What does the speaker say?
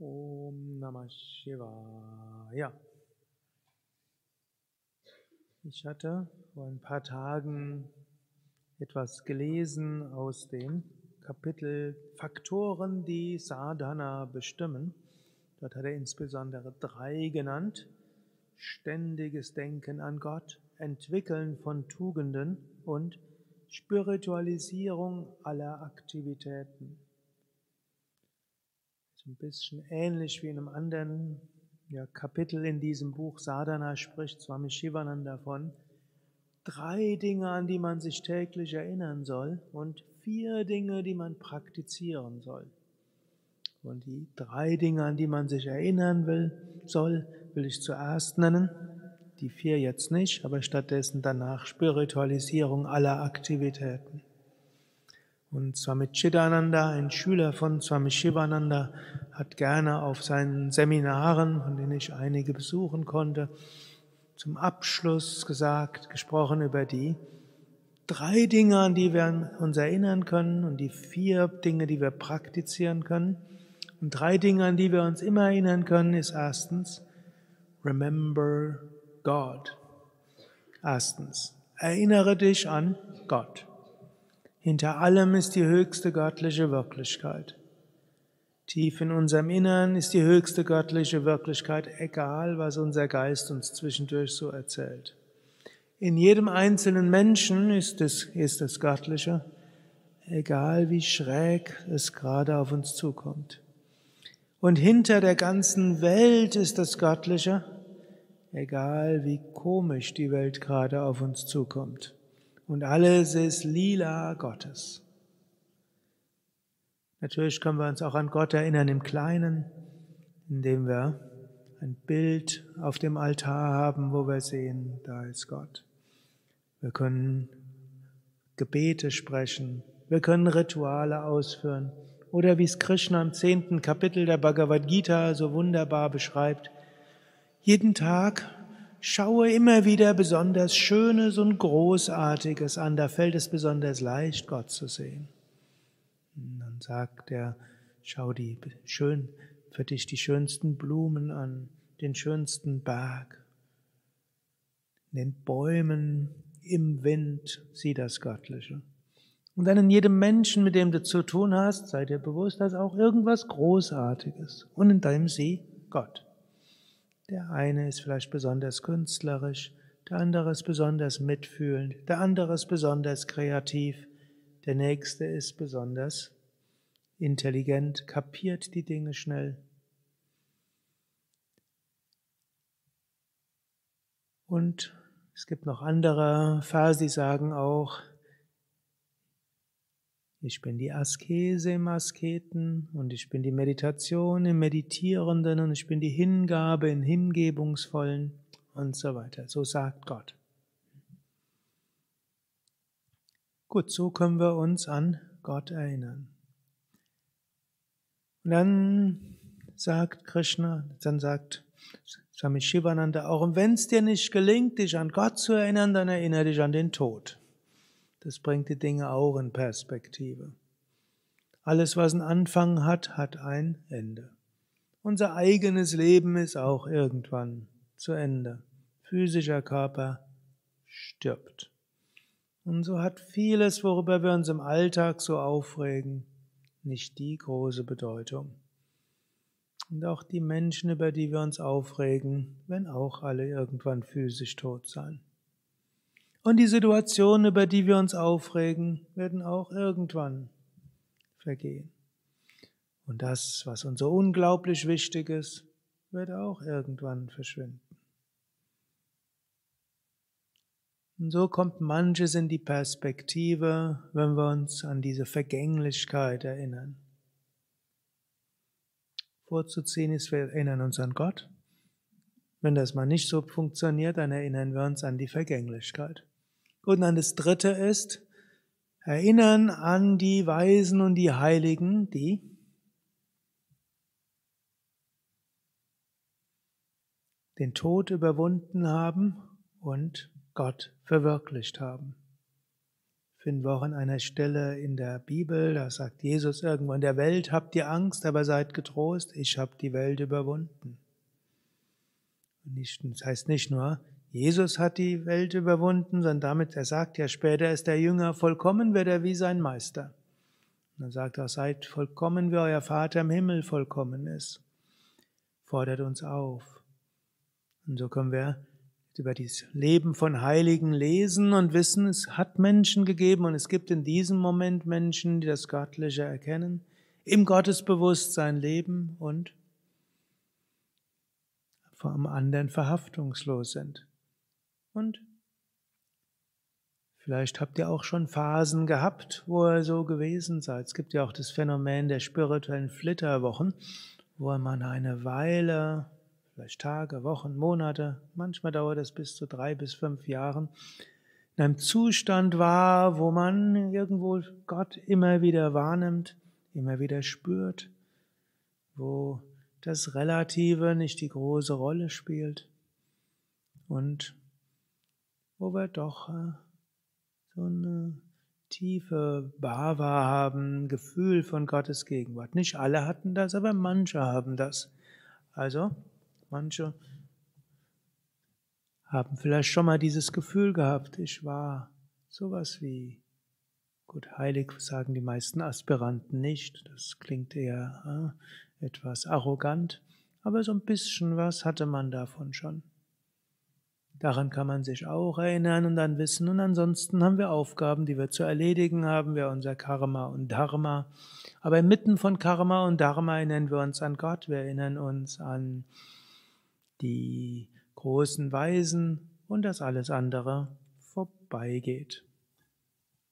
Om Namah Shivaya. Ich hatte vor ein paar Tagen etwas gelesen aus dem Kapitel Faktoren, die Sadhana bestimmen. Dort hat er insbesondere drei genannt. Ständiges Denken an Gott, Entwickeln von Tugenden und Spiritualisierung aller Aktivitäten ein bisschen ähnlich wie in einem anderen ja, Kapitel in diesem Buch Sadhana spricht Swami Shivananda davon. Drei Dinge, an die man sich täglich erinnern soll und vier Dinge, die man praktizieren soll. Und die drei Dinge, an die man sich erinnern will, soll, will ich zuerst nennen. Die vier jetzt nicht, aber stattdessen danach Spiritualisierung aller Aktivitäten. Und Swami Chidananda, ein Schüler von Swami Shivananda, hat gerne auf seinen Seminaren, von denen ich einige besuchen konnte, zum Abschluss gesagt, gesprochen über die drei Dinge, an die wir uns erinnern können und die vier Dinge, die wir praktizieren können. Und drei Dinge, an die wir uns immer erinnern können, ist erstens, remember God. Erstens, erinnere dich an Gott. Hinter allem ist die höchste göttliche Wirklichkeit. Tief in unserem Innern ist die höchste göttliche Wirklichkeit, egal was unser Geist uns zwischendurch so erzählt. In jedem einzelnen Menschen ist es, ist das Göttliche, egal wie schräg es gerade auf uns zukommt. Und hinter der ganzen Welt ist das Göttliche, egal wie komisch die Welt gerade auf uns zukommt und alles ist lila Gottes. Natürlich können wir uns auch an Gott erinnern im Kleinen, indem wir ein Bild auf dem Altar haben, wo wir sehen, da ist Gott. Wir können Gebete sprechen, wir können Rituale ausführen oder wie es Krishna im zehnten Kapitel der Bhagavad Gita so wunderbar beschreibt, jeden Tag Schaue immer wieder besonders Schönes und Großartiges an, da fällt es besonders leicht, Gott zu sehen. Dann sagt er, schau die schön, für dich die schönsten Blumen an, den schönsten Berg, in den Bäumen, im Wind, sieh das Göttliche. Und dann in jedem Menschen, mit dem du zu tun hast, sei dir bewusst, dass auch irgendwas Großartiges. Und in deinem sieh Gott. Der eine ist vielleicht besonders künstlerisch, der andere ist besonders mitfühlend, der andere ist besonders kreativ, der nächste ist besonders intelligent, kapiert die Dinge schnell. Und es gibt noch andere Verse, die sagen auch, ich bin die Askese im Asketen und ich bin die Meditation im Meditierenden und ich bin die Hingabe im Hingebungsvollen und so weiter. So sagt Gott. Gut, so können wir uns an Gott erinnern. Und dann sagt Krishna, dann sagt Swami Shivananda auch, wenn es dir nicht gelingt, dich an Gott zu erinnern, dann erinnere dich an den Tod. Das bringt die Dinge auch in Perspektive. Alles, was einen Anfang hat, hat ein Ende. Unser eigenes Leben ist auch irgendwann zu Ende. Physischer Körper stirbt. Und so hat vieles, worüber wir uns im Alltag so aufregen, nicht die große Bedeutung. Und auch die Menschen, über die wir uns aufregen, werden auch alle irgendwann physisch tot sein. Und die Situationen, über die wir uns aufregen, werden auch irgendwann vergehen. Und das, was uns so unglaublich wichtig ist, wird auch irgendwann verschwinden. Und so kommt manches in die Perspektive, wenn wir uns an diese Vergänglichkeit erinnern. Vorzuziehen ist, wir erinnern uns an Gott. Wenn das mal nicht so funktioniert, dann erinnern wir uns an die Vergänglichkeit. Und dann das dritte ist, erinnern an die Weisen und die Heiligen, die den Tod überwunden haben und Gott verwirklicht haben. finden wir auch an einer Stelle in der Bibel, da sagt Jesus irgendwo, in der Welt habt ihr Angst, aber seid getrost, ich habe die Welt überwunden. das heißt nicht nur, Jesus hat die Welt überwunden, sondern damit, er sagt ja später, ist der Jünger vollkommen, wird er wie sein Meister. Und dann sagt er, seid vollkommen, wie euer Vater im Himmel vollkommen ist. Fordert uns auf. Und so können wir über das Leben von Heiligen lesen und wissen, es hat Menschen gegeben und es gibt in diesem Moment Menschen, die das Göttliche erkennen, im Gottesbewusstsein leben und vom anderen verhaftungslos sind. Und vielleicht habt ihr auch schon Phasen gehabt, wo ihr so gewesen seid. Es gibt ja auch das Phänomen der spirituellen Flitterwochen, wo man eine Weile vielleicht Tage, Wochen, Monate, manchmal dauert es bis zu drei bis fünf Jahren, in einem Zustand war, wo man irgendwo Gott immer wieder wahrnimmt, immer wieder spürt, wo das Relative nicht die große Rolle spielt und wo wir doch äh, so eine tiefe Bhava haben, Gefühl von Gottes Gegenwart. Nicht alle hatten das, aber manche haben das. Also Manche haben vielleicht schon mal dieses Gefühl gehabt, ich war sowas wie, gut, heilig sagen die meisten Aspiranten nicht, das klingt eher äh, etwas arrogant, aber so ein bisschen was hatte man davon schon. Daran kann man sich auch erinnern und dann wissen. Und ansonsten haben wir Aufgaben, die wir zu erledigen haben, wir unser Karma und Dharma. Aber inmitten von Karma und Dharma erinnern wir uns an Gott, wir erinnern uns an die großen Weisen und dass alles andere vorbeigeht.